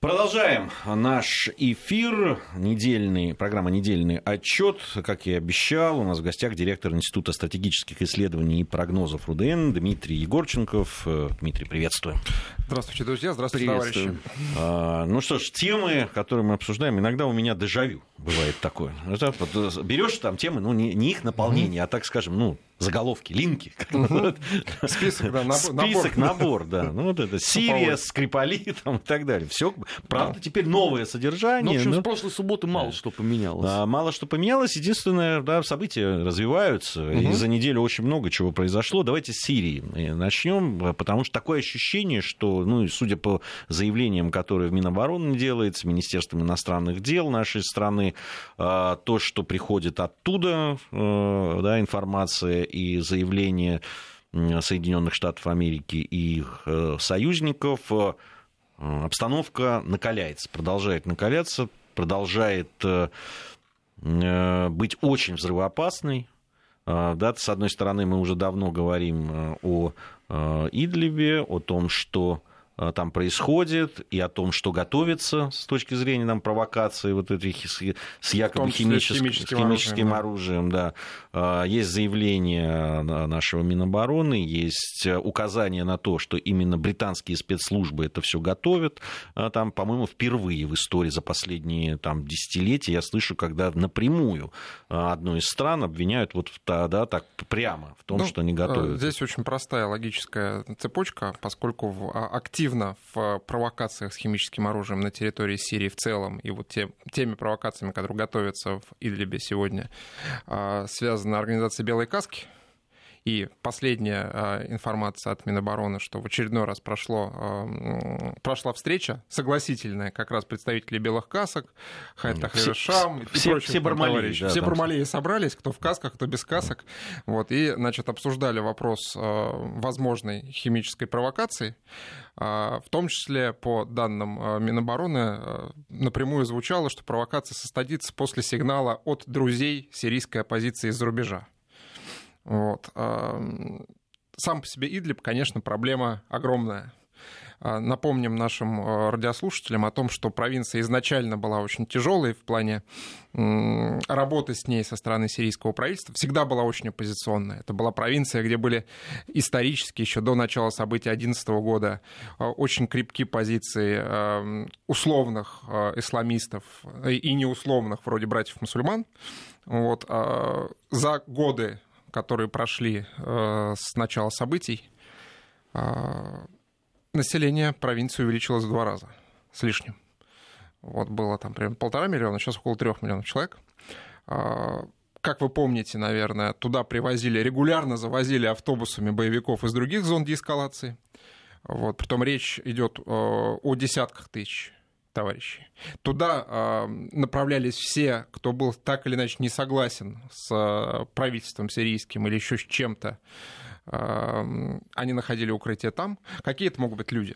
Продолжаем наш эфир, недельный, программа «Недельный отчет». Как и обещал, у нас в гостях директор Института стратегических исследований и прогнозов РУДН Дмитрий Егорченков. Дмитрий, приветствую. Здравствуйте, друзья. Здравствуйте, товарищи. А, ну что ж, темы, которые мы обсуждаем, иногда у меня дежавю бывает такое. Вот, берешь там темы, ну, не, не их наполнение, mm-hmm. а, так скажем, ну, заголовки, линки. Список, да, набор. Список, набор, да. Ну, вот это Сирия, Скрипали там, и так далее. Все, правда, теперь новое содержание. Ну, в общем, с прошлой субботы мало что поменялось. Мало что поменялось. Единственное, да, события развиваются. И за неделю очень много чего произошло. Давайте с Сирии начнем, потому что такое ощущение, что, ну, судя по заявлениям, которые в Минобороны делается, Министерством иностранных дел нашей страны, а, то, что приходит оттуда, э, да, информация и заявления Соединенных Штатов Америки и их э, союзников, э, обстановка накаляется, продолжает накаляться, продолжает э, быть очень взрывоопасной. Да, с одной стороны, мы уже давно говорим о Идлибе, о том, что там происходит, и о том, что готовится с точки зрения там, провокации вот этих с, с якобы химическим, химическим, химическим оружием. оружием да. Э, есть заявление нашего Минобороны, есть указание на то, что именно британские спецслужбы это все готовят. Э, там, по-моему, впервые в истории за последние там, десятилетия я слышу, когда напрямую одну из стран обвиняют вот да, так прямо в том, ну, что они готовят. Здесь очень простая логическая цепочка, поскольку в активном активно в провокациях с химическим оружием на территории Сирии в целом и вот те, теми провокациями, которые готовятся в Идлибе сегодня, а, связана организация «Белой каски», и последняя а, информация от Минобороны, что в очередной раз прошло, а, прошла встреча согласительная как раз представителей белых касок, Хайт Тахрир Шам и все, прочих все бармалеи, да, все бармалеи собрались, кто в касках, кто без касок. Вот, и, значит, обсуждали вопрос а, возможной химической провокации. В том числе, по данным Минобороны, напрямую звучало, что провокация состоится после сигнала от друзей сирийской оппозиции из-за рубежа. Вот. Сам по себе Идлиб, конечно, проблема огромная. А, напомним нашим а, радиослушателям о том, что провинция изначально была очень тяжелой в плане работы с ней со стороны сирийского правительства. Всегда была очень оппозиционная. Это была провинция, где были исторически, еще до начала событий 2011 года, а, очень крепкие позиции условных исламистов и неусловных, вроде братьев-мусульман. Вот. За годы которые прошли э, с начала событий, э, население провинции увеличилось в два раза с лишним. Вот было там примерно полтора миллиона, сейчас около трех миллионов человек. Э, как вы помните, наверное, туда привозили, регулярно завозили автобусами боевиков из других зон деэскалации. Вот, притом речь идет о десятках тысяч товарищей. Туда э, направлялись все, кто был так или иначе не согласен с э, правительством сирийским или еще с чем-то. Э, они находили укрытие там. Какие это могут быть люди?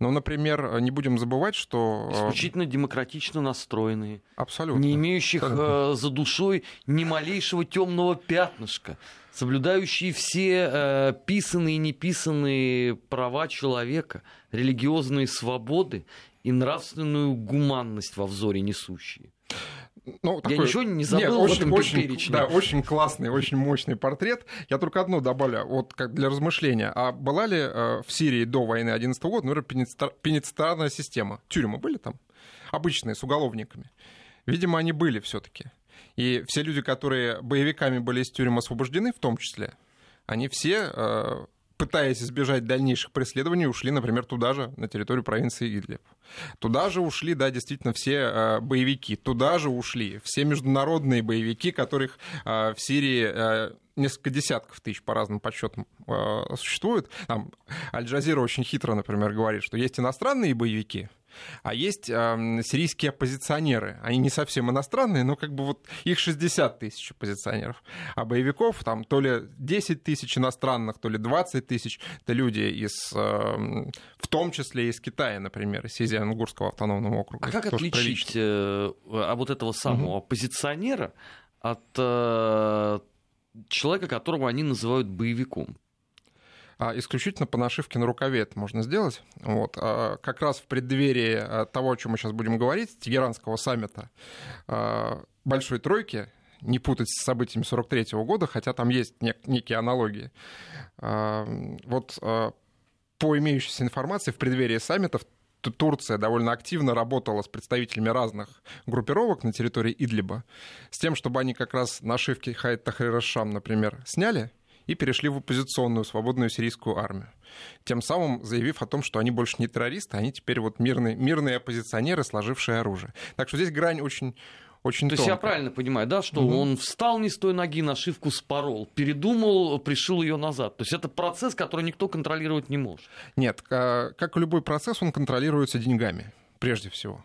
Ну, например, не будем забывать, что... Исключительно демократично настроенные. Абсолютно. Не имеющих Абсолютно. за душой ни малейшего темного пятнышка соблюдающие все э, писанные и неписанные права человека, религиозные свободы и нравственную гуманность во взоре несущие. Ну, такой... Я ничего не забыл Нет, очень, в этом очень, перечне. Да, очень классный, очень мощный портрет. Я только одно добавлю, вот как для размышления. А была ли э, в Сирии до войны 11 года, например, пенитенциарная система? Тюрьмы были там? Обычные, с уголовниками. Видимо, они были все таки И все люди, которые боевиками были из тюрьмы освобождены, в том числе, они все э, пытаясь избежать дальнейших преследований, ушли, например, туда же, на территорию провинции Идлиб. Туда же ушли, да, действительно, все э, боевики. Туда же ушли все международные боевики, которых э, в Сирии э, несколько десятков тысяч по разным подсчетам существует. Там Аль-Джазира очень хитро, например, говорит, что есть иностранные боевики, а есть э, сирийские оппозиционеры. Они не совсем иностранные, но как бы вот их 60 тысяч оппозиционеров. А боевиков там то ли 10 тысяч иностранных, то ли 20 тысяч. Это люди из, э, в том числе из Китая, например, из Сизиан-Угурского автономного округа. А как отличить э, а вот этого самого угу. оппозиционера от э, человека, которого они называют боевиком? А исключительно по нашивке на рукаве это можно сделать. Вот. А как раз в преддверии а, того, о чем мы сейчас будем говорить, Тегеранского саммита Большой Тройки, не путать с событиями 43 года, хотя там есть нек- некие аналогии. Вот по имеющейся информации в преддверии саммитов Турция довольно активно работала с представителями разных группировок на территории Идлиба, с тем, чтобы они как раз нашивки Хайт Тахрир Шам, например, сняли и перешли в оппозиционную свободную сирийскую армию. Тем самым заявив о том, что они больше не террористы, они теперь вот мирные, мирные оппозиционеры, сложившие оружие. Так что здесь грань очень очень То тонко. есть я правильно понимаю, да, что угу. он встал не с той ноги, нашивку спорол, передумал, пришил ее назад. То есть это процесс, который никто контролировать не может. Нет, как любой процесс, он контролируется деньгами, прежде всего.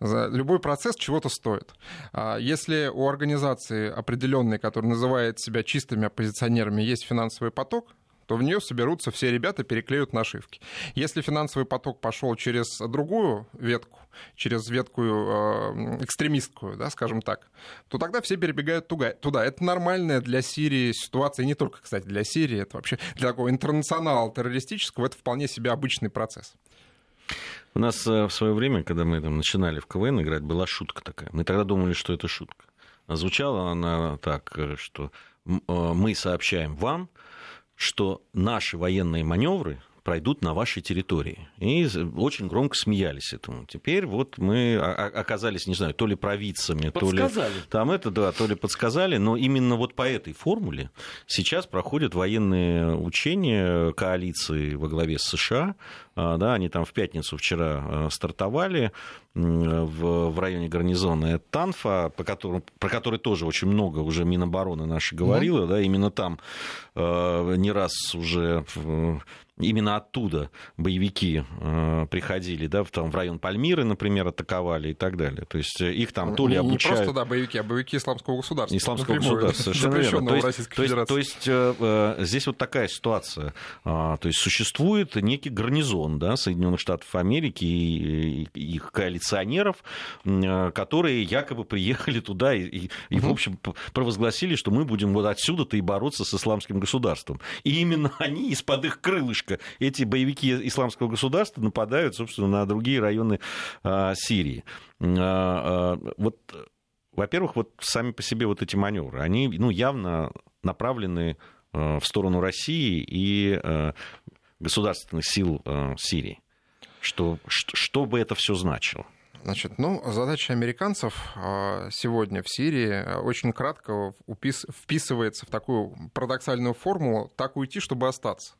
Любой процесс чего-то стоит. А если у организации определенной, которая называет себя чистыми оппозиционерами, есть финансовый поток, то в нее соберутся все ребята, переклеют нашивки. Если финансовый поток пошел через другую ветку, через ветку э, экстремистскую, да, скажем так, то тогда все перебегают туда. Это нормальная для Сирии ситуация, не только, кстати, для Сирии, это вообще для такого интернационала террористического, это вполне себе обычный процесс. У нас э, в свое время, когда мы там начинали в КВН играть, была шутка такая. Мы тогда думали, что это шутка. А звучала она так, э, что мы сообщаем вам, что наши военные маневры пройдут на вашей территории. И очень громко смеялись этому. Теперь вот мы оказались, не знаю, то ли провидцами, подсказали. то ли... Там это, да, то ли подсказали, но именно вот по этой формуле сейчас проходят военные учения коалиции во главе с США. А, да, они там в пятницу вчера а, стартовали в, в районе гарнизона Танфа, по которому, про который тоже очень много уже Минобороны наши говорила, mm-hmm. да, именно там э, не раз уже именно оттуда боевики э, приходили, да, в, там, в район Пальмиры, например, атаковали и так далее. То есть э, их там то ли обучают... Не просто, да, боевики, а боевики исламского государства. Исламского напрямую, государства, совершенно верно. То есть, то есть, то есть э, э, здесь вот такая ситуация. А, то есть существует некий гарнизон, да, Соединенных Штатов Америки и, и их коалиционеров, э, которые якобы приехали туда и, и, и в общем, провозгласили, что мы будем вот отсюда-то и бороться с исламским государством. И именно они из-под их крылышка эти боевики исламского государства нападают, собственно, на другие районы а, Сирии. А, а, вот, во-первых, вот сами по себе вот эти маневры, они ну, явно направлены в сторону России и государственных сил Сирии. Что, что, что бы это все значило? Значит, ну, задача американцев сегодня в Сирии очень кратко вписывается в такую парадоксальную формулу «так уйти, чтобы остаться».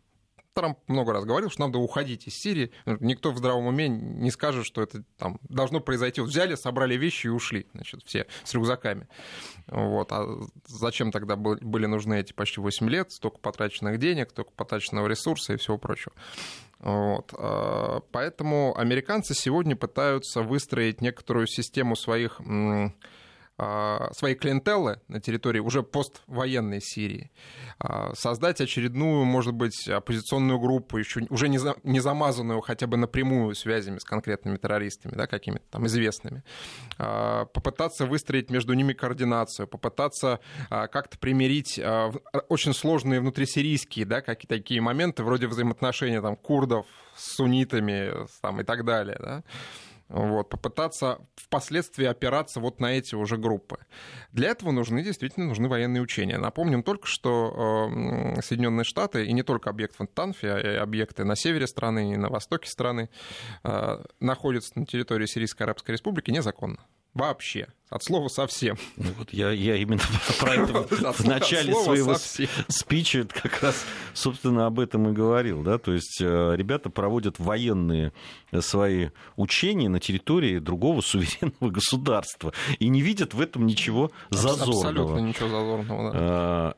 Трамп много раз говорил, что надо уходить из Сирии. Никто в здравом уме не скажет, что это там, должно произойти. Вот взяли, собрали вещи и ушли, значит, все с рюкзаками. Вот. А зачем тогда были нужны эти почти 8 лет? Столько потраченных денег, столько потраченного ресурса и всего прочего. Вот. А, поэтому американцы сегодня пытаются выстроить некоторую систему своих своей клиентеллы на территории уже поствоенной Сирии, а, создать очередную, может быть, оппозиционную группу, еще уже не, за, не замазанную хотя бы напрямую связями с конкретными террористами, да, какими-то там известными, а, попытаться выстроить между ними координацию, попытаться как-то примирить очень сложные внутрисирийские, да, какие такие моменты, вроде взаимоотношения там курдов с суннитами там, и так далее, да, вот, попытаться впоследствии опираться вот на эти уже группы. Для этого нужны, действительно, нужны военные учения. Напомним только, что э, Соединенные Штаты, и не только объект в Танфе, а и объекты на севере страны и на востоке страны, э, находятся на территории Сирийской Арабской Республики незаконно. Вообще. От слова совсем. Ну, вот я, я именно про это в начале своего спича как раз, собственно, об этом и говорил. Да? То есть э, ребята проводят военные свои учения на территории другого суверенного государства и не видят в этом ничего зазорного. Абсолютно ничего зазорного, да.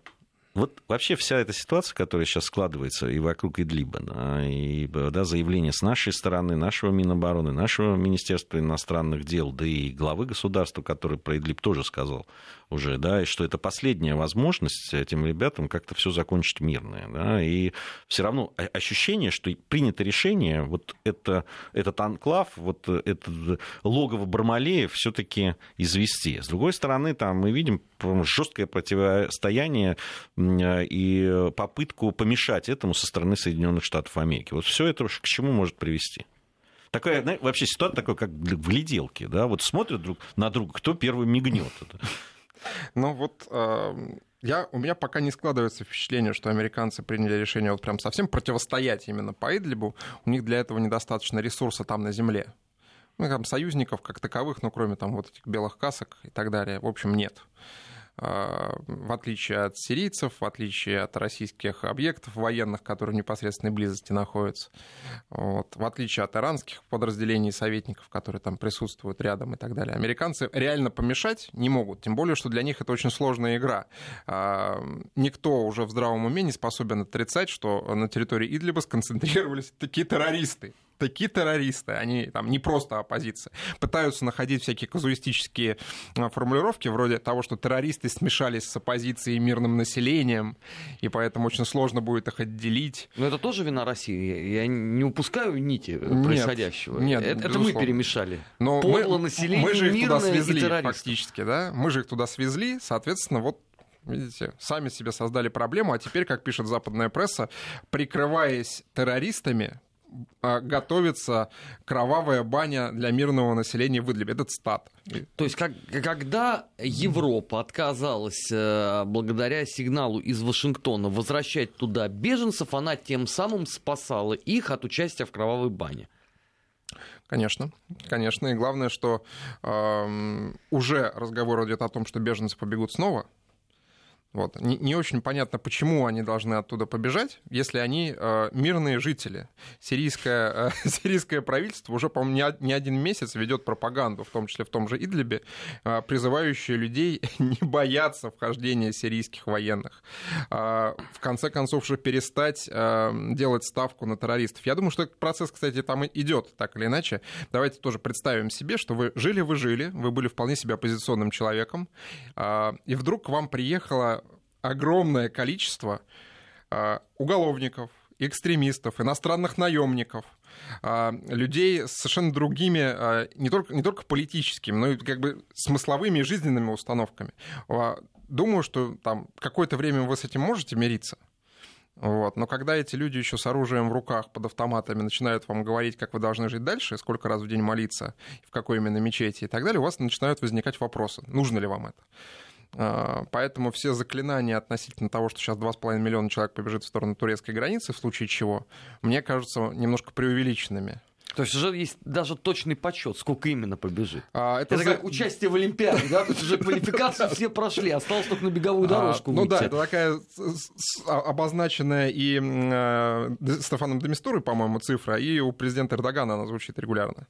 Вот вообще вся эта ситуация, которая сейчас складывается и вокруг Идлиба, и да, заявление с нашей стороны, нашего Минобороны, нашего Министерства иностранных дел, да и главы государства, который про Идлиб тоже сказал уже, да, и что это последняя возможность этим ребятам как-то все закончить мирно. Да, и все равно ощущение, что принято решение вот это, этот анклав, вот это логово Бармалеев все-таки извести. С другой стороны, там мы видим жесткое противостояние и попытку помешать этому со стороны Соединенных Штатов Америки. Вот все это к чему может привести? Такая, знаете, вообще ситуация такая, как в гляделке, да, вот смотрят друг на друга, кто первый мигнет. Ну вот я, у меня пока не складывается впечатление, что американцы приняли решение вот прям совсем противостоять именно по Идлибу. У них для этого недостаточно ресурса там на земле. Ну, там союзников как таковых, ну, кроме там вот этих белых касок и так далее, в общем, нет. А, в отличие от сирийцев, в отличие от российских объектов военных, которые в непосредственной близости находятся, вот, в отличие от иранских подразделений советников, которые там присутствуют рядом и так далее. Американцы реально помешать не могут, тем более, что для них это очень сложная игра. А, никто уже в здравом уме не способен отрицать, что на территории Идлиба сконцентрировались такие террористы такие террористы, они там не просто оппозиция, пытаются находить всякие казуистические а, формулировки, вроде того, что террористы смешались с оппозицией и мирным населением, и поэтому очень сложно будет их отделить. Но это тоже вина России. Я не упускаю нити происходящего. Нет, это, это мы перемешали. Но Подло мы, население, мы же их туда свезли, фактически, да? Мы же их туда свезли, соответственно, вот Видите, сами себе создали проблему, а теперь, как пишет западная пресса, прикрываясь террористами, готовится кровавая баня для мирного населения в Идлибе. Это цитата. То есть, как, когда Европа отказалась э, благодаря сигналу из Вашингтона возвращать туда беженцев, она тем самым спасала их от участия в кровавой бане. Конечно, конечно. И главное, что э, уже разговор идет о том, что беженцы побегут снова вот. Не, не очень понятно, почему они должны оттуда побежать, если они э, мирные жители. Сирийское, э, сирийское правительство уже, по-моему, не, не один месяц ведет пропаганду, в том числе в том же Идлибе, э, призывающую людей не бояться вхождения сирийских военных. Э, в конце концов, уже перестать э, делать ставку на террористов. Я думаю, что этот процесс, кстати, там идет так или иначе. Давайте тоже представим себе, что вы жили, вы жили, вы были вполне себе оппозиционным человеком, э, и вдруг к вам приехала огромное количество а, уголовников, экстремистов, иностранных наемников, а, людей с совершенно другими, а, не только, не только политическими, но и как бы смысловыми и жизненными установками. Думаю, что там какое-то время вы с этим можете мириться. Вот. Но когда эти люди еще с оружием в руках под автоматами начинают вам говорить, как вы должны жить дальше, сколько раз в день молиться, в какой именно мечети и так далее, у вас начинают возникать вопросы, нужно ли вам это. А, поэтому все заклинания относительно того, что сейчас 2,5 миллиона человек побежит в сторону турецкой границы, в случае чего, мне кажутся немножко преувеличенными. То есть уже есть даже точный подсчет, сколько именно побежит. А, это это за... как участие в Олимпиаде, да? То есть уже квалификацию все прошли, осталось только на беговую а, дорожку а, Ну да, это такая обозначенная и э, Стефаном Демистурой, по-моему, цифра, и у президента Эрдогана она звучит регулярно.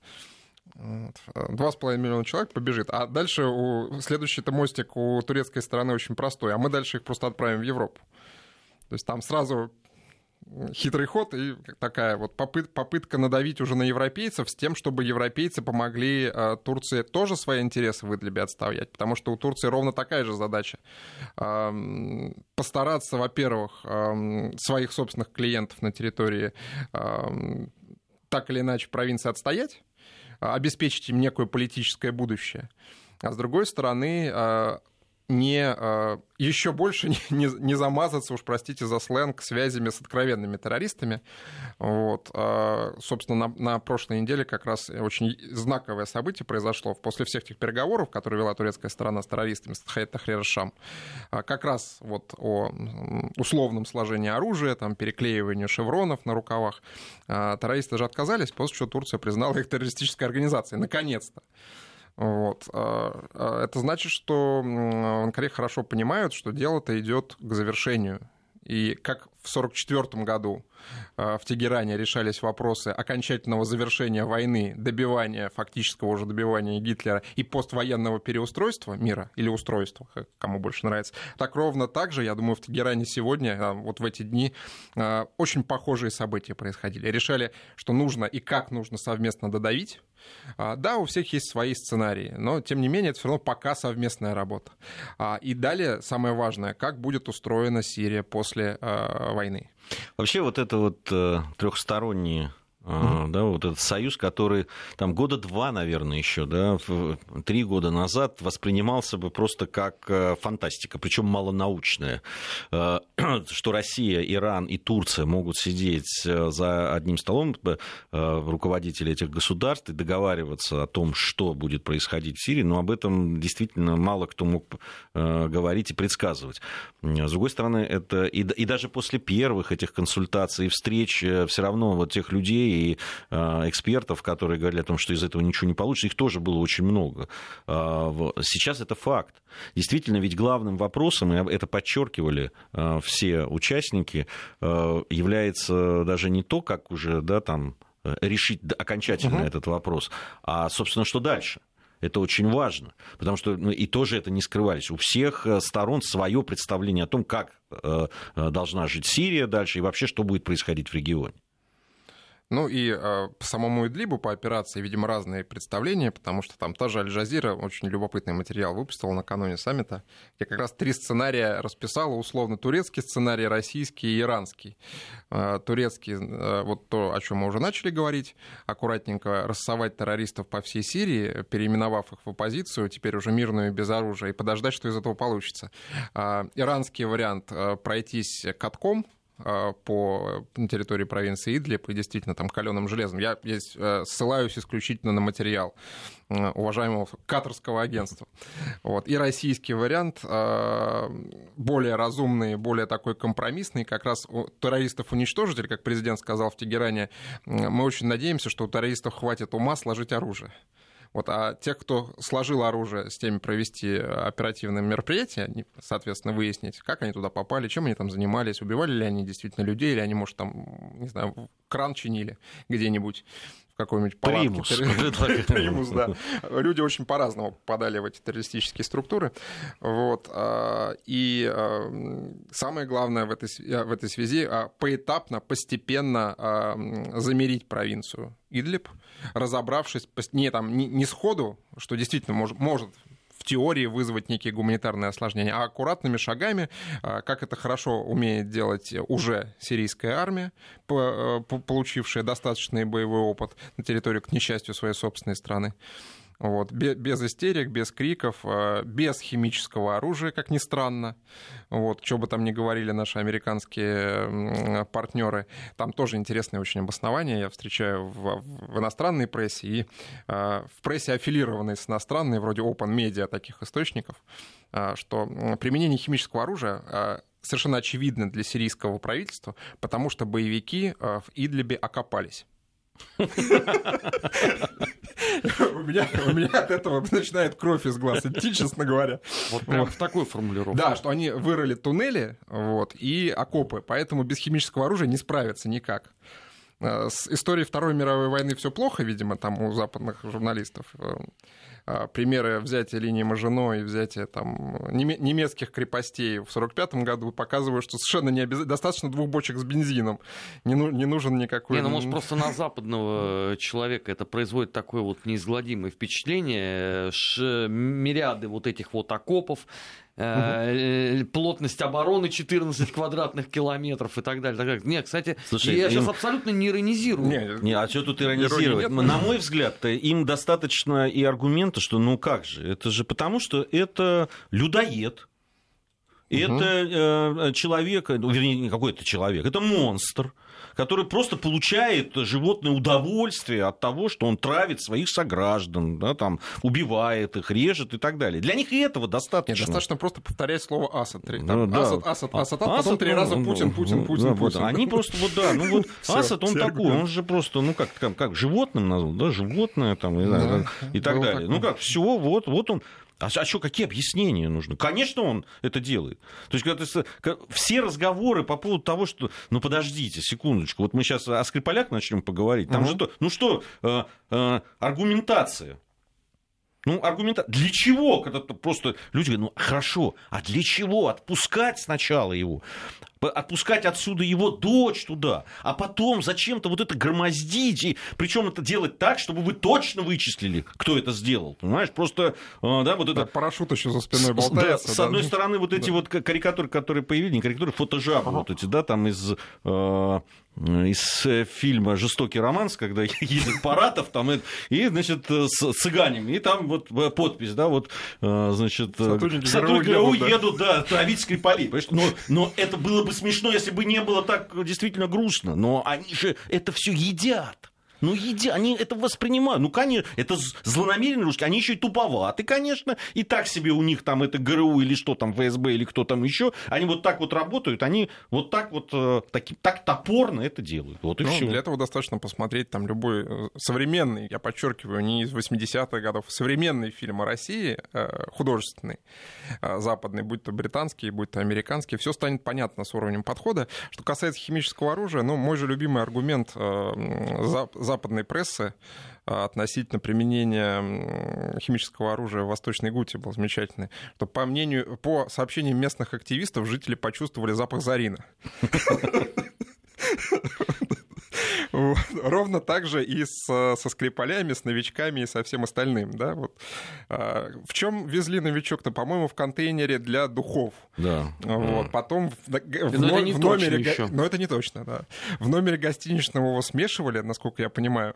Два с половиной миллиона человек побежит. А дальше у... следующий-то мостик у турецкой стороны очень простой. А мы дальше их просто отправим в Европу. То есть там сразу хитрый ход и такая вот попыт, попытка надавить уже на европейцев с тем, чтобы европейцы помогли э, Турции тоже свои интересы в Идлибе отставлять, потому что у Турции ровно такая же задача. Э, постараться, во-первых, э, своих собственных клиентов на территории э, так или иначе провинции отстоять, обеспечить им некое политическое будущее. А с другой стороны, а, не, а, еще больше не, не, не замазаться, уж простите за сленг, связями с откровенными террористами. Вот. А, собственно, на, на прошлой неделе как раз очень знаковое событие произошло. После всех тех переговоров, которые вела турецкая сторона с террористами, с Тахрир Шам, как раз вот о условном сложении оружия, там, переклеивании шевронов на рукавах, террористы же отказались, после чего Турция признала их террористической организацией. Наконец-то. Вот. А, а это значит, что в Анкаре хорошо понимают, что дело-то идет к завершению. И как в 1944 году а, в Тегеране решались вопросы окончательного завершения войны, добивания, фактического уже добивания Гитлера и поствоенного переустройства мира или устройства, кому больше нравится, так ровно так же, я думаю, в Тегеране сегодня, вот в эти дни, очень похожие события происходили. Решали, что нужно и как нужно совместно додавить да, у всех есть свои сценарии, но тем не менее это все равно пока совместная работа. А, и далее самое важное, как будет устроена Сирия после а, войны. Вообще вот это вот э, трехстороннее Uh-huh. Да, вот этот союз, который там года два, наверное, еще, да, три года назад воспринимался бы просто как э, фантастика, причем малонаучная. Э, что Россия, Иран и Турция могут сидеть э, за одним столом, руководители этих государств, и договариваться о том, что будет происходить в Сирии, но об этом действительно мало кто мог говорить и предсказывать. С другой стороны, это и, даже после первых этих консультаций и встреч все равно вот тех людей, и а, экспертов, которые говорили о том, что из этого ничего не получится, их тоже было очень много. А, сейчас это факт. Действительно, ведь главным вопросом, и это подчеркивали а, все участники, является даже не то, как уже да, там, решить окончательно угу. этот вопрос, а, собственно, что дальше. Это очень важно, потому что ну, и тоже это не скрывались. У всех э, сторон свое представление о том, как э, э, должна жить Сирия дальше и вообще, что будет происходить в регионе. Ну и э, по самому Идлибу, по операции, видимо, разные представления, потому что там та же Аль-Джазира очень любопытный материал выпустила накануне саммита, где как раз три сценария расписала, условно, турецкий сценарий, российский и иранский. Э, турецкий, э, вот то, о чем мы уже начали говорить, аккуратненько рассовать террористов по всей Сирии, переименовав их в оппозицию, теперь уже мирную без оружия, и подождать, что из этого получится. Э, иранский вариант э, пройтись катком, по на территории провинции Идлиб и действительно там каленым железом. Я здесь э, ссылаюсь исключительно на материал э, уважаемого катарского агентства. Вот. И российский вариант более разумный, более такой компромиссный, как раз террористов уничтожитель, как президент сказал в Тегеране, мы очень надеемся, что у террористов хватит ума сложить оружие. Вот, а тех, кто сложил оружие, с теми провести оперативные мероприятия, соответственно, выяснить, как они туда попали, чем они там занимались, убивали ли они действительно людей, или они, может, там, не знаю, кран чинили где-нибудь какой-нибудь палатке. Примус. Примус, да. Люди очень по-разному попадали в эти террористические структуры. Вот. А, и а, самое главное в этой, в этой связи а, поэтапно, постепенно замерить провинцию Идлиб, разобравшись не, там, не, не сходу, что действительно может, может в теории вызвать некие гуманитарные осложнения, а аккуратными шагами, а, как это хорошо умеет делать уже сирийская армия, э, получившая достаточный боевой опыт на территории, к несчастью, своей собственной страны. Вот, без истерик, без криков, э, без химического оружия, как ни странно. Вот, что бы там ни говорили наши американские партнеры, там тоже интересные очень обоснования я встречаю в, в иностранной прессе и э, в прессе, аффилированной с иностранной, вроде Open Media, таких источников, э, что применение химического оружия совершенно очевидно для сирийского правительства, потому что боевики в Идлибе окопались. У меня, у меня от этого начинает кровь из глаз идти, честно говоря. Вот прям вот. в такую формулировку. Да, что они вырыли туннели вот, и окопы, поэтому без химического оружия не справятся никак. Э, с историей Второй мировой войны все плохо, видимо, там у западных журналистов. Э, а, примеры взятия линии Мажино и взятия там, немецких крепостей в 1945 году показывают, что совершенно не обязательно, достаточно двух бочек с бензином, не, ну, не нужен никакой... Не, ну может просто на западного человека это производит такое вот неизгладимое впечатление, ш, мириады вот этих вот окопов, угу. плотность обороны 14 квадратных километров и так далее. Так далее. Нет, кстати, Слушай, я им... сейчас абсолютно не иронизирую. Не, не а что тут иронизировать? Нет, На мой взгляд, им достаточно и аргумента, что ну как же, это же потому, что это людоед. Это э, человек, ну, вернее, не какой-то человек, это монстр который просто получает животное удовольствие от того, что он травит своих сограждан, да, там, убивает их, режет и так далее. Для них и этого достаточно. Нет, достаточно просто повторять слово Асад. Там, ну, да. Асад, Асад, Асад, а, потом три ну, раза Путин, ну, Путин, Путин, да, Путин. Они просто, вот да, ну вот Асад, он такой, он же просто, ну как, как, как животным назвал, да, животное там, и, да, и так далее. Ну как, все, вот, вот он а, а что, какие объяснения нужны? Конечно, он это делает. То есть, когда ты, все разговоры по поводу того, что... Ну, подождите, секундочку. Вот мы сейчас о Скрипаляк начнем поговорить. Там угу. же... То, ну что, э, э, аргументация. Ну, аргумента... Для чего? Когда просто люди говорят, ну, хорошо, а для чего отпускать сначала его? Отпускать отсюда его дочь туда, а потом зачем-то вот это громоздить, и причем это делать так, чтобы вы точно вычислили, кто это сделал, понимаешь? Просто, э, да, вот это... Да, парашют еще за спиной болтается. Да, с одной стороны, вот эти да. вот карикатуры, которые появились, не карикатуры, фотожабы ага. вот эти, да, там из э, из э, фильма «Жестокий романс», когда едет Паратов там, и, значит, с цыганями, и там вот подпись, да, вот, значит, сотрудники, сотрудники ГРУ едут, да, да травить Скрипалей. Но, но это было бы смешно, если бы не было так действительно грустно. Но они же это все едят. Ну, еди, они это воспринимают. Ну, конечно, это злонамеренные русские. Они еще и туповаты, конечно. И так себе у них там это ГРУ или что там, ФСБ или кто там еще. Они вот так вот работают, они вот так вот, э, так, так топорно это делают. Вот и ну, все. Для этого достаточно посмотреть там любой э, современный, я подчеркиваю, не из 80-х годов, современный фильм о России, э, художественный, западный, будь то британский, будь то американский, все станет понятно с уровнем подхода. Что касается химического оружия, ну, мой же любимый аргумент за западной прессы а, относительно применения химического оружия в Восточной Гуте был замечательный, что по мнению, по сообщениям местных активистов, жители почувствовали запах зарина. Ровно так же и с, со скрипалями, с новичками и со всем остальным. Да? Вот. А, в чем везли новичок-то, по-моему, в контейнере для духов. Да. Вот. Потом в, в, в, но в номере... Еще. Но это не точно, да. В номере гостиничного его смешивали, насколько я понимаю.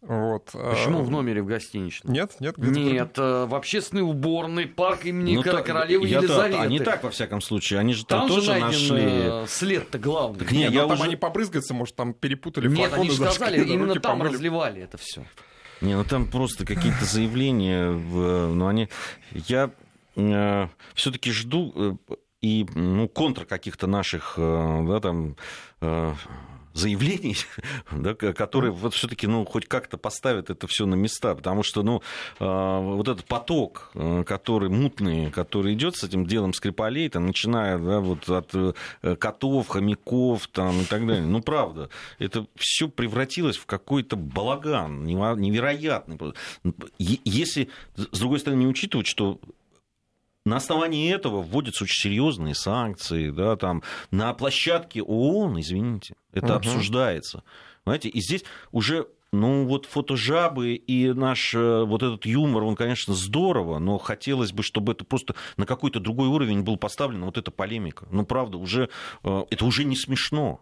Вот. Почему в номере в гостиничном? Нет, нет. Нет, в общественной уборной парк имени ну, королевы Елизаветы. Они так, во всяком случае. Они же там, тоже же нашли... Э, след-то главный. Так нет, я там уже... они побрызгаться, может, там перепутали Нет, они же сказали, именно там помыли. разливали это все. Не, ну там просто какие-то заявления, ну они, я э, все-таки жду э, и ну контр каких-то наших, э, да там э, заявлений, да, которые вот все-таки ну, хоть как-то поставят это все на места, потому что ну, а, вот этот поток, э, который мутный, который идет с этим делом Скрипалей, там, начиная да, вот от э, котов, хомяков там, и так далее, ну правда, это все превратилось в какой-то балаган невероятный. Если, с другой стороны, не учитывать, что на основании этого вводятся очень серьезные санкции, да, там, на площадке ООН, извините, это угу. обсуждается. Понимаете, и здесь уже ну, вот фотожабы и наш э, вот этот юмор, он, конечно, здорово, но хотелось бы, чтобы это просто на какой-то другой уровень был поставлен, вот эта полемика. Ну, правда, уже, э, это уже не смешно.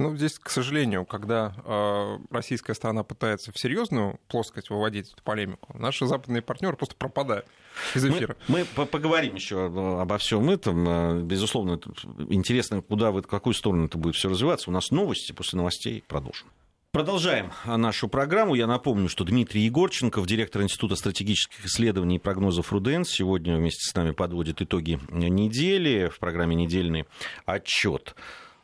Ну, здесь, к сожалению, когда э, российская сторона пытается в серьезную плоскость выводить эту полемику, наши западные партнеры просто пропадают из эфира. Мы, мы поговорим еще обо всем этом. Э, безусловно, интересно, куда, в какую сторону это будет все развиваться. У нас новости, после новостей продолжим. Продолжаем нашу программу. Я напомню, что Дмитрий Егорченков, директор Института стратегических исследований и прогнозов РУДЕНС, сегодня вместе с нами подводит итоги недели в программе «Недельный отчет».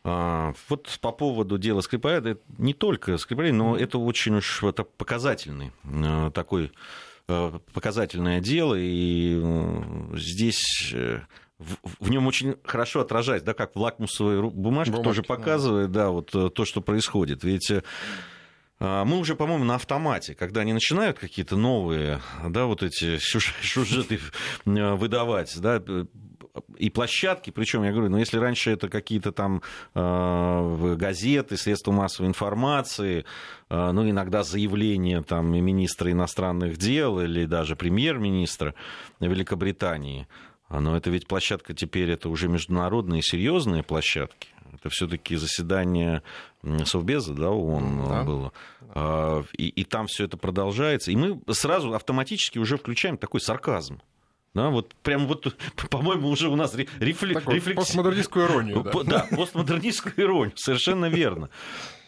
А, вот по поводу дела Скрипаля, это не только Скрипаля, но это очень уж это показательный а, такой а, показательное дело, и здесь э, в, нем очень хорошо отражается, да, как в лакмусовой бумажке Бумажки, тоже показывает, да. да, вот э, то, что происходит. Ведь э, мы уже, по-моему, на автомате, когда они начинают какие-то новые, да, вот эти сюжеты выдавать, да, и площадки, причем я говорю, ну если раньше это какие-то там э, газеты, средства массовой информации, э, ну иногда заявления там министра иностранных дел или даже премьер-министра Великобритании, но это ведь площадка теперь это уже международные серьезные площадки. Это все-таки заседание Совбеза, да, ООН да. было. А, и, и там все это продолжается. И мы сразу автоматически уже включаем такой сарказм. Да, вот прям вот, по-моему, уже у нас рефлексия. Рефлекс... Постмодернистскую иронию. Да, да постмодернистскую иронию, совершенно верно.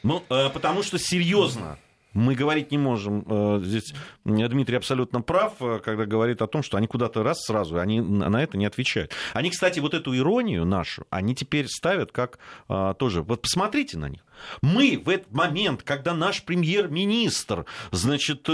Ну, э, потому что серьезно мы говорить не можем. Э, здесь Дмитрий абсолютно прав, э, когда говорит о том, что они куда-то раз сразу, они на это не отвечают. Они, кстати, вот эту иронию нашу, они теперь ставят как тоже... Вот посмотрите на них. Мы в этот момент, когда наш премьер-министр, значит,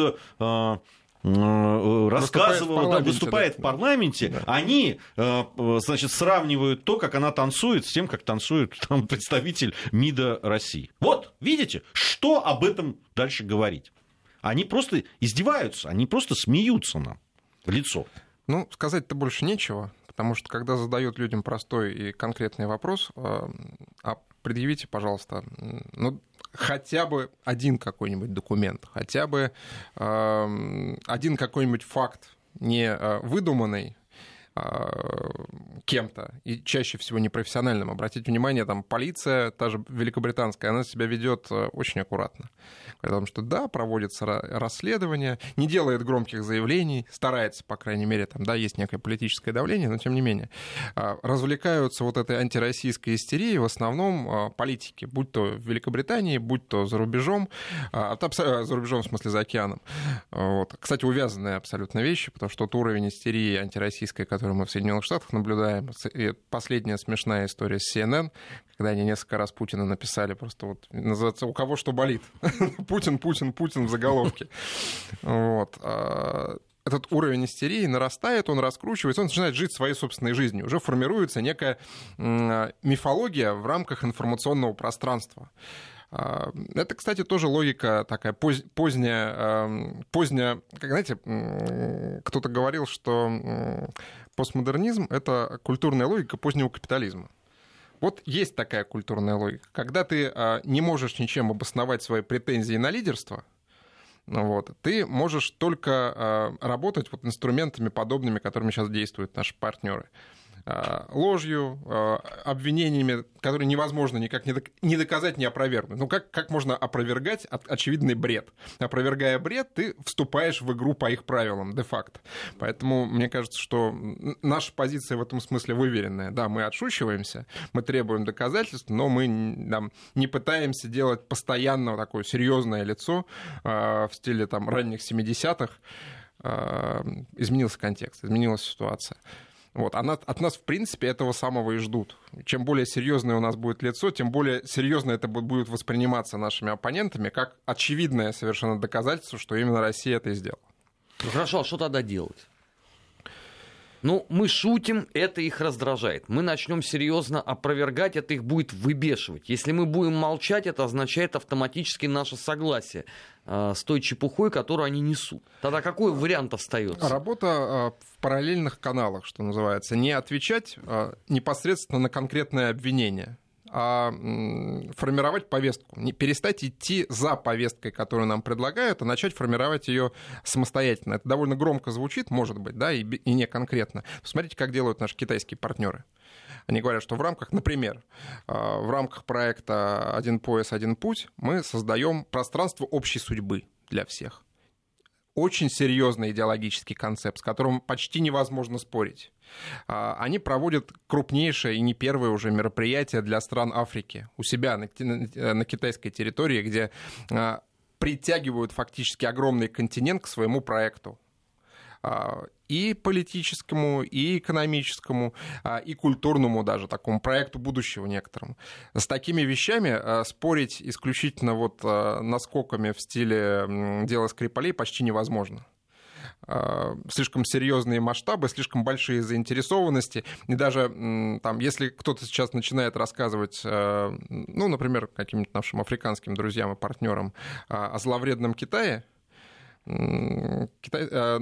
Э, рассказывал, выступает в парламенте, да, выступает в парламенте да. они, э, значит, сравнивают то, как она танцует, с тем, как танцует там, представитель МИДа России. Вот, видите, что об этом дальше говорить? Они просто издеваются, они просто смеются нам в лицо. Ну, сказать-то больше нечего, потому что когда задают людям простой и конкретный вопрос, э, а предъявите, пожалуйста, ну, хотя бы один какой-нибудь документ, хотя бы э, один какой-нибудь факт не э, выдуманный, кем-то, и чаще всего непрофессиональным. Обратите внимание, там полиция, та же великобританская, она себя ведет очень аккуратно. Потому что да, проводится расследование, не делает громких заявлений, старается, по крайней мере, там, да, есть некое политическое давление, но тем не менее. Развлекаются вот этой антироссийской истерией в основном политики, будь то в Великобритании, будь то за рубежом, за рубежом в смысле за океаном. Вот. Кстати, увязанные абсолютно вещи, потому что тот уровень истерии антироссийской, который мы в Соединенных Штатах наблюдаем, и последняя смешная история с CNN, когда они несколько раз Путина написали, просто вот называется «У кого что болит?» Путин, Путин, Путин в заголовке. Вот а, этот уровень истерии нарастает, он раскручивается, он начинает жить своей собственной жизнью. Уже формируется некая мифология в рамках информационного пространства. А, это, кстати, тоже логика такая поздняя, поздняя как знаете, кто-то говорил, что постмодернизм — это культурная логика позднего капитализма. Вот есть такая культурная логика. Когда ты а, не можешь ничем обосновать свои претензии на лидерство, вот, ты можешь только а, работать вот инструментами подобными, которыми сейчас действуют наши партнеры. Э, ложью, э, обвинениями, которые невозможно никак не доказать, не опровергнуть. Ну как, как можно опровергать очевидный бред? Опровергая бред, ты вступаешь в игру по их правилам, де-факто. Поэтому мне кажется, что наша позиция в этом смысле выверенная. Да, мы отшучиваемся, мы требуем доказательств, но мы там, не пытаемся делать постоянно такое серьезное лицо э, в стиле там, ранних 70-х. Изменился контекст, изменилась ситуация. Вот. А от нас, в принципе, этого самого и ждут. Чем более серьезное у нас будет лицо, тем более серьезно это будет восприниматься нашими оппонентами как очевидное совершенно доказательство, что именно Россия это сделала. Хорошо, а что тогда делать? Ну, мы шутим, это их раздражает. Мы начнем серьезно опровергать, это их будет выбешивать. Если мы будем молчать, это означает автоматически наше согласие э, с той чепухой, которую они несут. Тогда какой вариант остается? Работа э, в параллельных каналах, что называется. Не отвечать э, непосредственно на конкретное обвинение а формировать повестку. Не перестать идти за повесткой, которую нам предлагают, а начать формировать ее самостоятельно. Это довольно громко звучит, может быть, да, и, и не конкретно. Посмотрите, как делают наши китайские партнеры. Они говорят, что в рамках, например, а, в рамках проекта «Один пояс, один путь» мы создаем пространство общей судьбы для всех. Очень серьезный идеологический концепт, с которым почти невозможно спорить. А, они проводят крупнейшее и не первое уже мероприятие для стран Африки у себя на, на китайской территории, где а, притягивают фактически огромный континент к своему проекту а, и политическому, и экономическому, и культурному даже, такому проекту будущего некоторому. С такими вещами спорить исключительно вот наскоками в стиле дела Скрипалей почти невозможно. Слишком серьезные масштабы, слишком большие заинтересованности. И даже там, если кто-то сейчас начинает рассказывать, ну, например, каким-то нашим африканским друзьям и партнерам о зловредном Китае, Китай, э,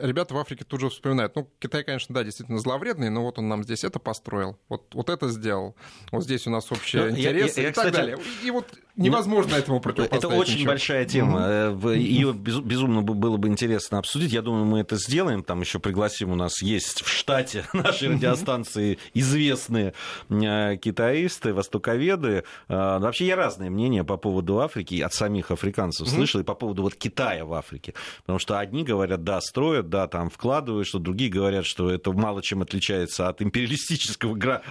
ребята в Африке тут же вспоминают, ну, Китай, конечно, да, действительно зловредный, но вот он нам здесь это построил, вот, вот это сделал, вот здесь у нас общие ну, интересы я, я, и так далее. И вот невозможно этому противопоставить. Это очень ничего. большая тема, mm-hmm. ее безумно было бы интересно обсудить, я думаю, мы это сделаем, там еще пригласим, у нас есть в штате нашей радиостанции известные э, китаисты, востоковеды. Вообще я разные мнения по поводу Африки от самих африканцев слышал, и по поводу вот Китая в Африке. Африке. Потому что одни говорят, да, строят, да, там вкладывают, что другие говорят, что это мало чем отличается от империалистического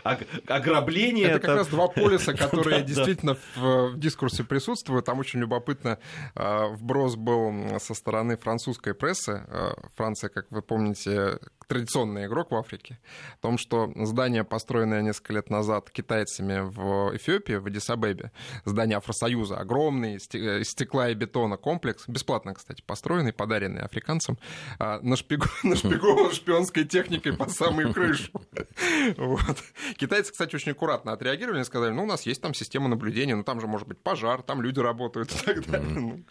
ограбления. Это как раз два полюса, которые действительно в дискурсе присутствуют. Там очень любопытно а, вброс был со стороны французской прессы. А, Франция, как вы помните, традиционный игрок в Африке, о том, что здание, построенное несколько лет назад китайцами в Эфиопии, в Адисабебе, здание Афросоюза, огромный, из стекла и бетона комплекс, бесплатно, кстати, построенный, подаренный африканцам, а, нашпиг... нашпигован шпионской техникой по самую крышу. Вот. Китайцы, кстати, очень аккуратно отреагировали и сказали, ну, у нас есть там система наблюдения, ну, там же может быть пожар, там люди работают и так далее.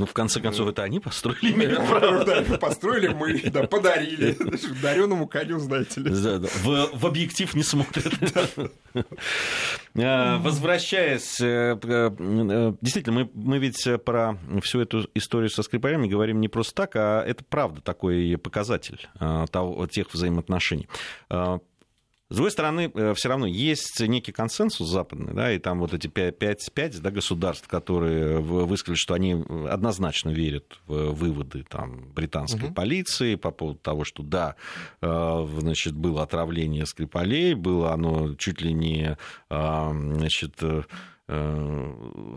Ну, в конце концов, это они построили. Да, построили мы, да, подарили. Дареному коню, знаете ли. В, объектив не смотрят. А, Возвращаясь, э, э, действительно, мы, ведь про всю эту историю со скрипалями говорим не просто так, а это правда такой показатель тех взаимоотношений. С другой стороны, э, все равно есть некий консенсус западный, да, и там вот эти 5, 5 да, государств, которые высказали, что они однозначно верят в выводы там, британской угу. полиции по поводу того, что да, э, значит, было отравление Скрипалей, было оно чуть ли не э, значит, Э,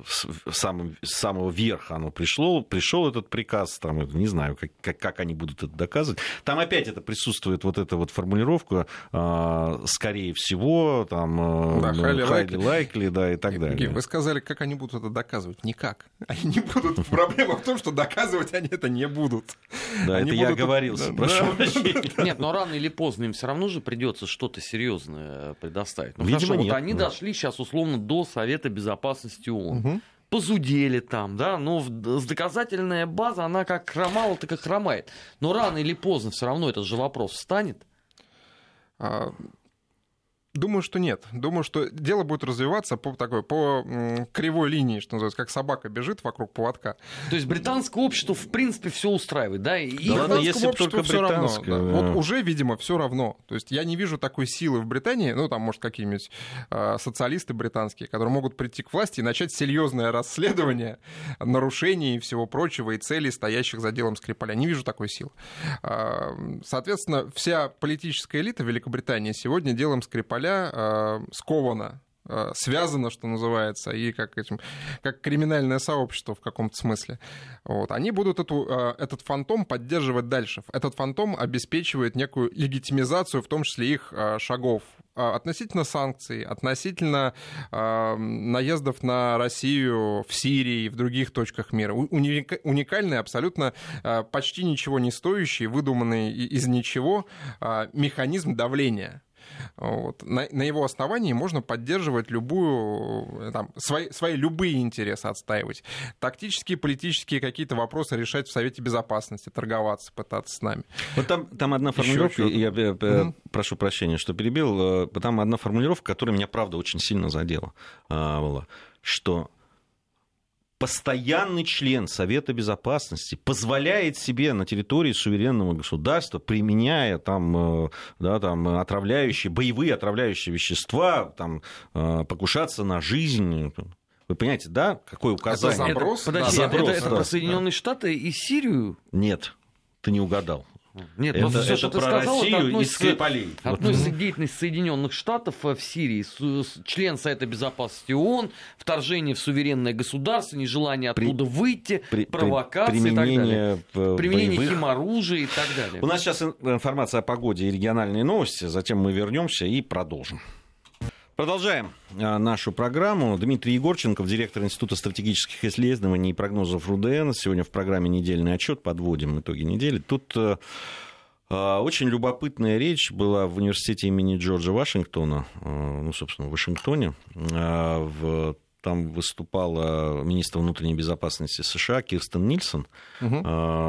с самого, с самого верха оно пришло, пришел этот приказ, там, не знаю, как, как, как они будут это доказывать. Там опять это присутствует, вот эта вот формулировка, э, скорее всего, там, э, да, highly likely, likely, да, и так далее. Евгений, вы сказали, как они будут это доказывать? Никак. Они не будут. Проблема в том, что доказывать они это не будут. Да, они это будут... я оговорился, да, прошу да. прощения. Нет, но рано или поздно им все равно же придется что-то серьезное предоставить. Ну, Видимо, хорошо, нет. вот они да. дошли сейчас условно до Совета Безопасности безопасности ООН. Угу. Позудели там, да, но с доказательная база, она как хромала, так и хромает. Но рано или поздно все равно этот же вопрос встанет. А, Думаю, что нет. Думаю, что дело будет развиваться по такой по кривой линии, что называется, как собака бежит вокруг поводка. То есть британское общество в принципе все устраивает, да? И да ладно, если только все равно. Да. Да. Вот уже, видимо, все равно. То есть я не вижу такой силы в Британии, ну там может какие-нибудь э, социалисты британские, которые могут прийти к власти и начать серьезное расследование нарушений и всего прочего и целей, стоящих за делом Скрипаля. Не вижу такой силы. Э, соответственно, вся политическая элита Великобритании сегодня делом Скрипаля Э, сковано э, связано, что называется, и как, этим, как криминальное сообщество в каком-то смысле. Вот. Они будут эту, э, этот фантом поддерживать дальше. Этот фантом обеспечивает некую легитимизацию, в том числе их шагов относительно санкций, относительно э, наездов на Россию в Сирии и в других точках мира. Уникальный, абсолютно э, почти ничего не стоящий, выдуманный из ничего э, механизм давления вот. На, на его основании можно поддерживать любую, там, свои, свои любые интересы отстаивать. Тактические, политические какие-то вопросы решать в Совете Безопасности, торговаться, пытаться с нами. Вот там, там одна формулировка, я, я mm-hmm. прошу прощения, что перебил, э, там одна формулировка, которая меня, правда, очень сильно задела, а, была, что постоянный член Совета Безопасности позволяет себе на территории суверенного государства, применяя там, э, да, там, отравляющие, боевые отравляющие вещества, там, э, покушаться на жизнь, вы понимаете, да, какое указание? Это заброс? Это, подожди, да, заброс, это, да. это про Соединенные Штаты и Сирию? Нет, ты не угадал. Нет, это, все, это что про ты сказал, Россию это и относится, Скрипалей. относится к деятельности Соединенных Штатов в Сирии. Член Совета Безопасности ООН, вторжение в суверенное государство, нежелание оттуда при, выйти, при, провокации применение и так далее. Применение боевых... химоружия и так далее. У нас сейчас информация о погоде и региональные новости, затем мы вернемся и продолжим. Продолжаем а, нашу программу. Дмитрий Егорченков, директор Института стратегических исследований и прогнозов РУДН. Сегодня в программе «Недельный отчет» подводим итоги недели. Тут э, а, очень любопытная речь была в университете имени Джорджа Вашингтона, э, ну, собственно, в Вашингтоне, а, в там выступала министр внутренней безопасности США Кирстен Нильсон, угу.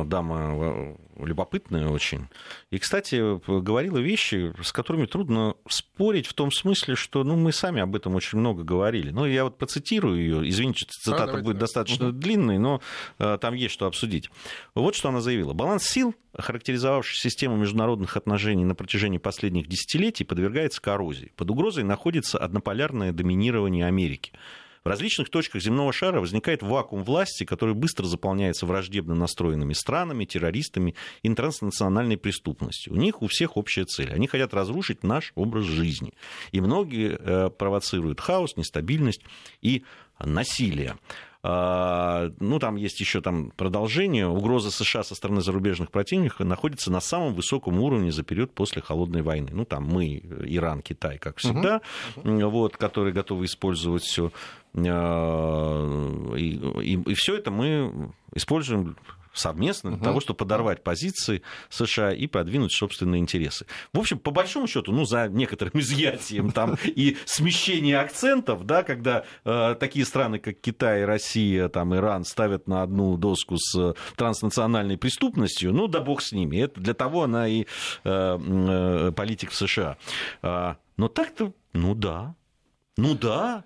дама любопытная очень. И, кстати, говорила вещи, с которыми трудно спорить в том смысле, что ну, мы сами об этом очень много говорили. Ну, я вот процитирую ее. Извините, цитата а, будет достаточно угу. длинной, но а, там есть что обсудить. Вот что она заявила. Баланс сил, характеризовавший систему международных отношений на протяжении последних десятилетий, подвергается коррозии. Под угрозой находится однополярное доминирование Америки. В различных точках земного шара возникает вакуум власти, который быстро заполняется враждебно настроенными странами, террористами и транснациональной преступностью. У них у всех общая цель. Они хотят разрушить наш образ жизни. И многие э, провоцируют хаос, нестабильность и насилие. А, ну, там есть еще там продолжение. Угроза США со стороны зарубежных противников находится на самом высоком уровне за период после холодной войны. Ну, там мы, Иран, Китай, как всегда, uh-huh. вот, которые готовы использовать все. А, и, и, и все это мы используем совместно для угу. того, чтобы подорвать позиции США и продвинуть собственные интересы. В общем, по большому счету, ну, за некоторым изъятием там и смещение акцентов, да, когда э, такие страны, как Китай, Россия, там, Иран ставят на одну доску с транснациональной преступностью, ну, да бог с ними. Это для того она и э, э, политик в США. Э, но так-то, ну да, ну да,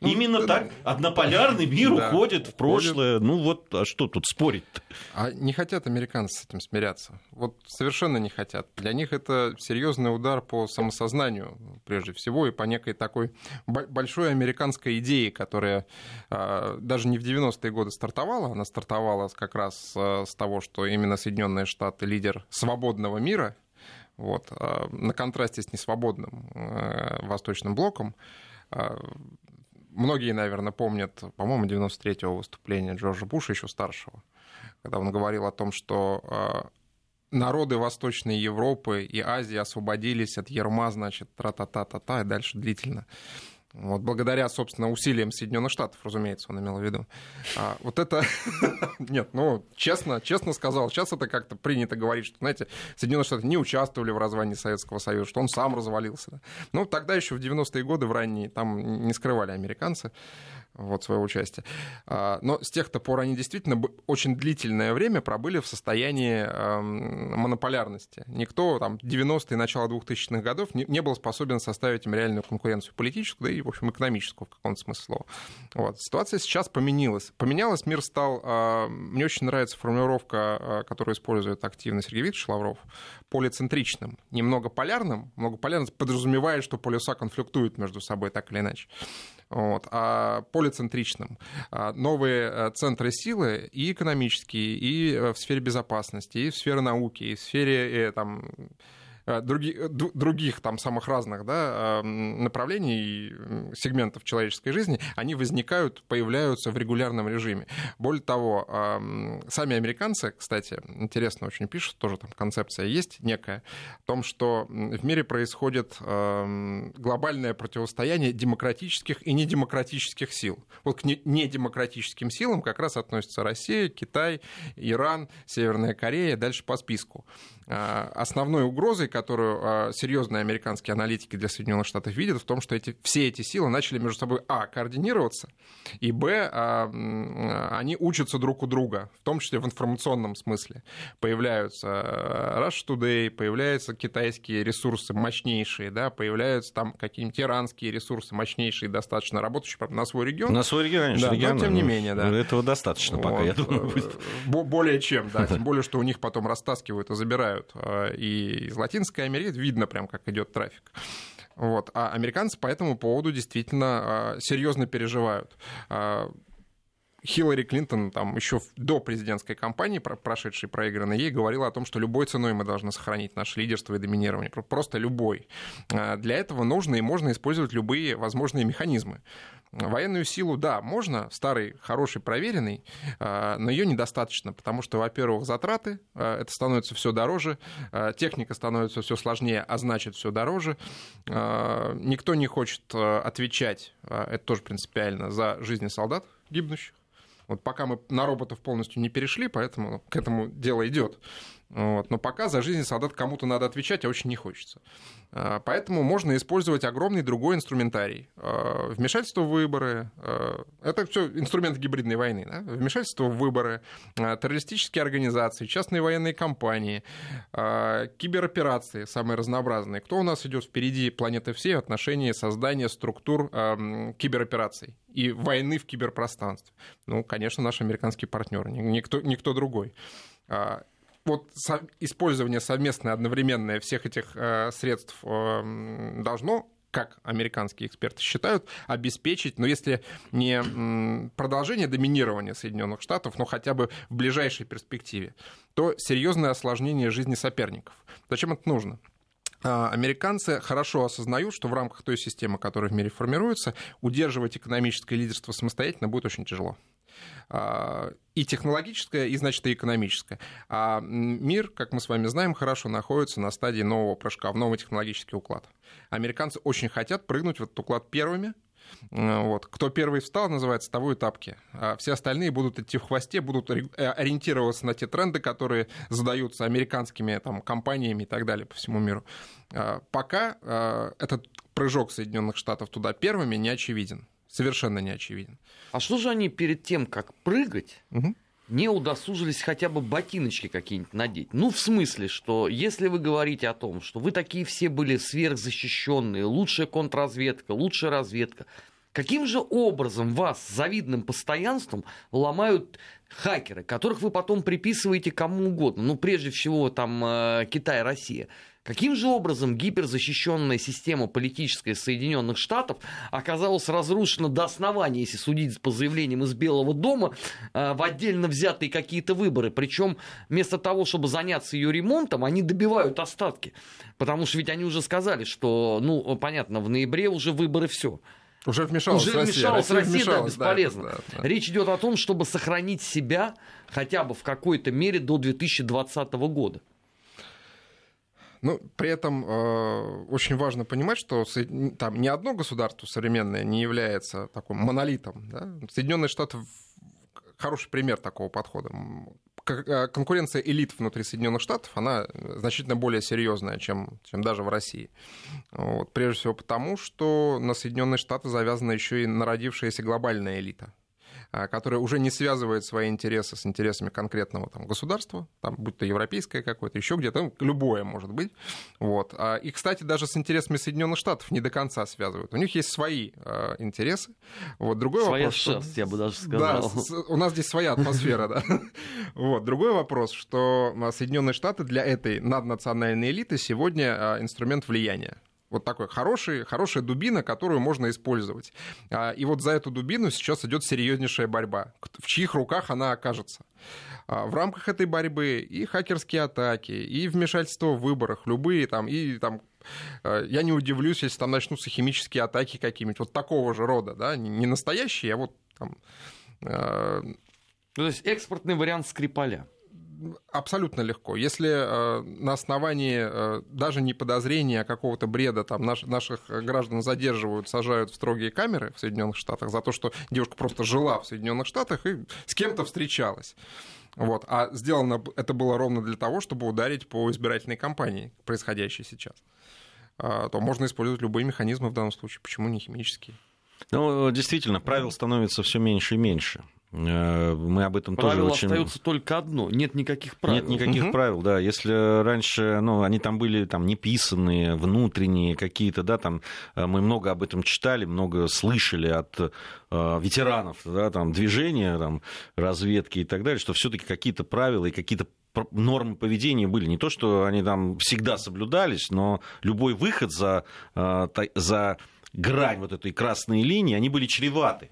ну, Именно да, так однополярный мир да, уходит в прошлое. Ну вот, а что тут спорить-то? А не хотят американцы с этим смиряться. Вот совершенно не хотят. Для них это серьезный удар по самосознанию, прежде всего, и по некой такой большой американской идее, которая а, даже не в 90-е годы стартовала. Она стартовала как раз а, с того, что именно Соединенные Штаты лидер свободного мира, вот, на контрасте с несвободным Восточным блоком многие, наверное, помнят, по-моему, 93-го выступления Джорджа Буша, еще старшего, когда он говорил о том, что а, народы Восточной Европы и Азии освободились от ерма, значит, тра-та-та-та-та, и дальше длительно. Вот, благодаря, собственно, усилиям Соединенных Штатов, разумеется, он имел в виду. А, вот это... Нет, ну, честно, честно сказал, сейчас это как-то принято говорить, что, знаете, Соединенные Штаты не участвовали в развале Советского Союза, что он сам развалился. Ну, тогда еще в 90-е годы, в ранние, там не скрывали американцы вот, своего участия. А, но с тех пор они действительно очень длительное время пробыли в состоянии монополярности. Никто там 90-е, начало 2000-х годов не, был способен составить им реальную конкуренцию политическую, да и, в общем, экономическую в каком-то смысле. Вот. Ситуация сейчас поменялась. Поменялась, мир стал... А, мне очень нравится формулировка, а, которую использует активно Сергей Викторович Лавров, полицентричным. Немного полярным. Многополярность подразумевает, что полюса конфликтуют между собой так или иначе вот, а полицентричным. А новые э, центры силы и экономические, и э, в сфере безопасности, и в сфере науки, и в сфере э, там, Э, других, э, других там самых разных да, направлений, сегментов человеческой жизни, они возникают, появляются в регулярном региме. Более того, сами американцы, кстати, интересно очень пишут, тоже там концепция есть некая, о том, что в мире происходит глобальное противостояние демократических и недемократических сил. Вот к недемократическим силам как раз относятся Россия, Китай, Иран, Северная Корея, дальше по списку. А, основной угрозой, которую а, серьезные американские аналитики для Соединенных Штатов видят, в том, что эти, все эти силы начали между собой, а, координироваться, и, б, а, они учатся друг у друга, в том числе в информационном смысле. Появляются Rush Today, появляются китайские ресурсы мощнейшие, да, появляются там какие-нибудь иранские ресурсы мощнейшие, достаточно работающие правда, на свой регион. На свой регион, конечно, да, регион, но тем не менее, да. Этого достаточно пока, вот. я думаю. Будет. Более чем, да, тем более, что у них потом растаскивают и забирают. А, и из Латинской Америки видно прям, как идет трафик. Вот. А американцы по этому поводу действительно а, серьезно переживают. А, Хиллари Клинтон там еще до президентской кампании, прошедшей проигранной, ей говорила о том, что любой ценой мы должны сохранить наше лидерство и доминирование. Просто любой. Для этого нужно и можно использовать любые возможные механизмы. Военную силу, да, можно, старый, хороший, проверенный, а, но ее недостаточно, потому что, во-первых, затраты, а, это становится все дороже, а, техника становится все сложнее, а значит все дороже. Никто не хочет отвечать, это тоже принципиально, за жизни солдат гибнущих. Вот пока мы на роботов полностью не перешли, поэтому к этому дело идет. Вот. Но пока за жизнь солдат кому-то надо отвечать, а очень не хочется. А, поэтому можно использовать огромный другой инструментарий. А, вмешательство в выборы. А, это все инструменты гибридной войны. Да? Вмешательство в выборы, террористические организации, частные военные компании, кибероперации самые разнообразные. Кто у нас идет впереди планеты всей в отношении создания структур киберопераций и войны в киберпространстве? Ну, конечно, наши американские партнеры, никто, никто другой вот использование совместное, одновременное всех этих э, средств э, должно как американские эксперты считают, обеспечить, ну, если не продолжение доминирования Соединенных Штатов, но хотя бы в ближайшей перспективе, то серьезное осложнение жизни соперников. Зачем это нужно? А, американцы хорошо осознают, что в рамках той системы, которая в мире формируется, удерживать экономическое лидерство самостоятельно будет очень тяжело. А, и технологическое, и, значит, и экономическое. А мир, как мы с вами знаем, хорошо находится на стадии нового прыжка в новый технологический уклад. Американцы очень хотят прыгнуть в этот уклад первыми, Вот. Кто первый встал, называется, того и тапки. А все остальные будут идти в хвосте, будут э, ориентироваться на те тренды, которые задаются американскими там, компаниями и так далее по всему миру. А, пока а, этот прыжок Соединенных Штатов туда первыми не очевиден. Совершенно не очевиден. А что же они перед тем, как прыгать, угу не удосужились хотя бы ботиночки какие-нибудь надеть. Ну, в смысле, что если вы говорите о том, что вы такие все были сверхзащищенные, лучшая контрразведка, лучшая разведка, каким же образом вас с завидным постоянством ломают хакеры, которых вы потом приписываете кому угодно, ну, прежде всего, там, э, Китай, Россия. Каким же образом гиперзащищенная система политическая Соединенных Штатов оказалась разрушена до основания, если судить по заявлениям из Белого дома, э, в отдельно взятые какие-то выборы. Причем вместо того, чтобы заняться ее ремонтом, они добивают остатки. Потому что ведь они уже сказали, что, ну, понятно, в ноябре уже выборы все. Уже вмешалась Уже Россия. вмешалась Россия, Россия вмешалась, да, бесполезно. Да, да, Речь идет о том, чтобы сохранить себя хотя бы в какой-то мере до 2020 года. Ну, при этом э, очень важно понимать, что там ни одно государство современное не является таким монолитом. Да? Соединенные Штаты хороший пример такого подхода. Э, конкуренция элит внутри Соединенных Штатов, она значительно более серьезная, чем, чем даже в России. Вот. Прежде всего потому, что на Соединенные Штаты завязана еще и народившаяся глобальная элита. А, которая уже не связывает свои интересы с интересами конкретного там, государства, там, будь то европейское какое-то, еще где-то, ну, любое может быть. Вот. А, и, кстати, даже с интересами Соединенных Штатов не до конца связывают. У них есть свои э, интересы. Вот. Другой Своя вопрос, шерсть, что... я бы даже сказал. Да, у нас здесь своя атмосфера, да. Вот. Другой вопрос, что Соединенные Штаты для этой наднациональной элиты сегодня инструмент влияния. Вот такой хороший, хорошая дубина, которую можно использовать. А, и вот за эту дубину сейчас идет серьезнейшая борьба. В чьих руках она окажется? А, в рамках этой борьбы и хакерские атаки, и вмешательство в выборах, любые там, и там а, я не удивлюсь, если там начнутся химические атаки какие-нибудь, вот такого же рода, да, не настоящие, а вот там... Ну, то есть экспортный вариант Скрипаля абсолютно легко. Если э, на основании э, даже не подозрения, а какого-то бреда там наш, наших граждан задерживают, сажают в строгие камеры в Соединенных Штатах за то, что девушка просто жила в Соединенных Штатах и с кем-то встречалась. Вот. А сделано это было ровно для того, чтобы ударить по избирательной кампании, происходящей сейчас. А, то можно использовать любые механизмы в данном случае. Почему не химические? Ну, действительно, правил становится все меньше и меньше. Э, мы об этом Правило тоже очень... остается только одно. Нет никаких правил. Нет никаких угу. правил, да. Если раньше, ну, они там были там неписанные, внутренние какие-то, да, там э, мы много об этом читали, много слышали от э, ветеранов, да, там движения, там разведки и так далее, что все-таки какие-то правила и какие-то нормы поведения были. Не то, что они там всегда соблюдались, но любой выход за, э, за грань вот этой красной линии, они были чреваты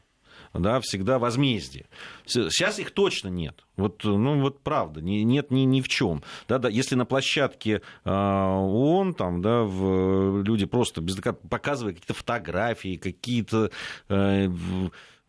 да, всегда возмездие. Сейчас их точно нет. Вот, ну, вот правда, нет ни, ни в чем. Да, да, если на площадке э, ООН, там, да, в, люди просто без, показывают какие-то фотографии, какие-то... Э,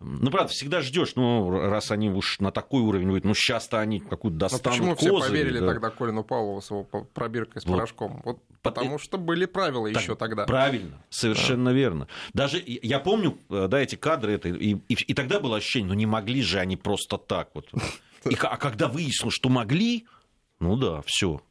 ну, правда, всегда ждешь, ну, раз они уж на такой уровень выйдут, ну, сейчас-то они какую-то достанут почему козырь, все поверили да. тогда Колину Павлову с его пробиркой с вот. порошком? Вот потому что были правила так, еще тогда. Правильно, совершенно да. верно. Даже я помню, э, да, эти кадры, это, и, и, и тогда было ощущение, ну, не могли же они просто так вот. И, а когда выяснилось, что могли, ну да, все,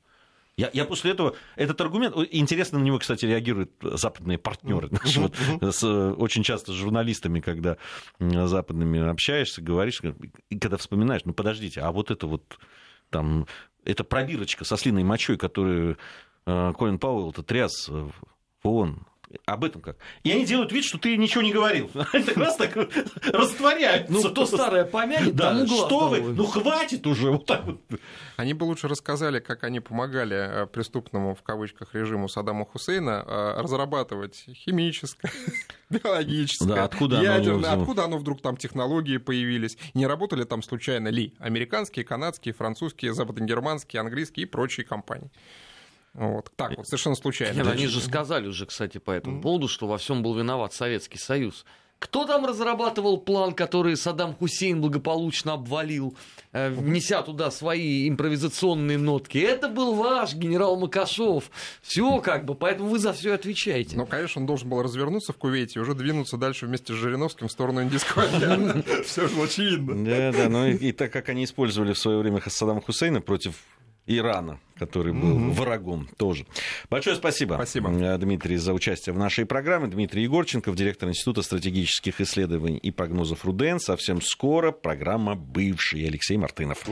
я, я после этого, этот аргумент, интересно на него, кстати, реагируют западные партнеры. Наши, вот, с, очень часто с журналистами, когда западными общаешься, говоришь, и когда вспоминаешь, ну подождите, а вот это вот там, это пробирочка со слиной мочой, которую э, Колин Пауэлл-то тряс в ООН, об этом как? И они делают вид, что ты ничего не говорил. Они так раз так растворяются. Ну, кто старое помянет, да, Что вы? Ну, хватит уже. Вот так вот. Они бы лучше рассказали, как они помогали э, преступному, в кавычках, режиму Саддама Хусейна э, разрабатывать химическое, биологическое, да, откуда ядерное. Оно откуда оно вдруг там технологии появились? Не работали там случайно ли американские, канадские, французские, западногерманские, английские и прочие компании? Вот. Так вот, совершенно случайно. Нет, они же сказали уже, кстати, по этому поводу, что во всем был виноват Советский Союз. Кто там разрабатывал план, который Саддам Хусейн благополучно обвалил, э, внеся туда свои импровизационные нотки? Это был ваш генерал Макашов. Все как бы, поэтому вы за все отвечаете. Ну, конечно, он должен был развернуться в Кувейте и уже двинуться дальше вместе с Жириновским в сторону Индийского океана. Все же очевидно. Да, да, ну и так как они использовали в свое время Саддама Хусейна против Ирана, который был mm-hmm. врагом тоже. Большое спасибо, спасибо, Дмитрий, за участие в нашей программе. Дмитрий Егорченков, директор Института стратегических исследований и прогнозов РУДН. Совсем скоро программа «Бывший» Алексей Мартынов.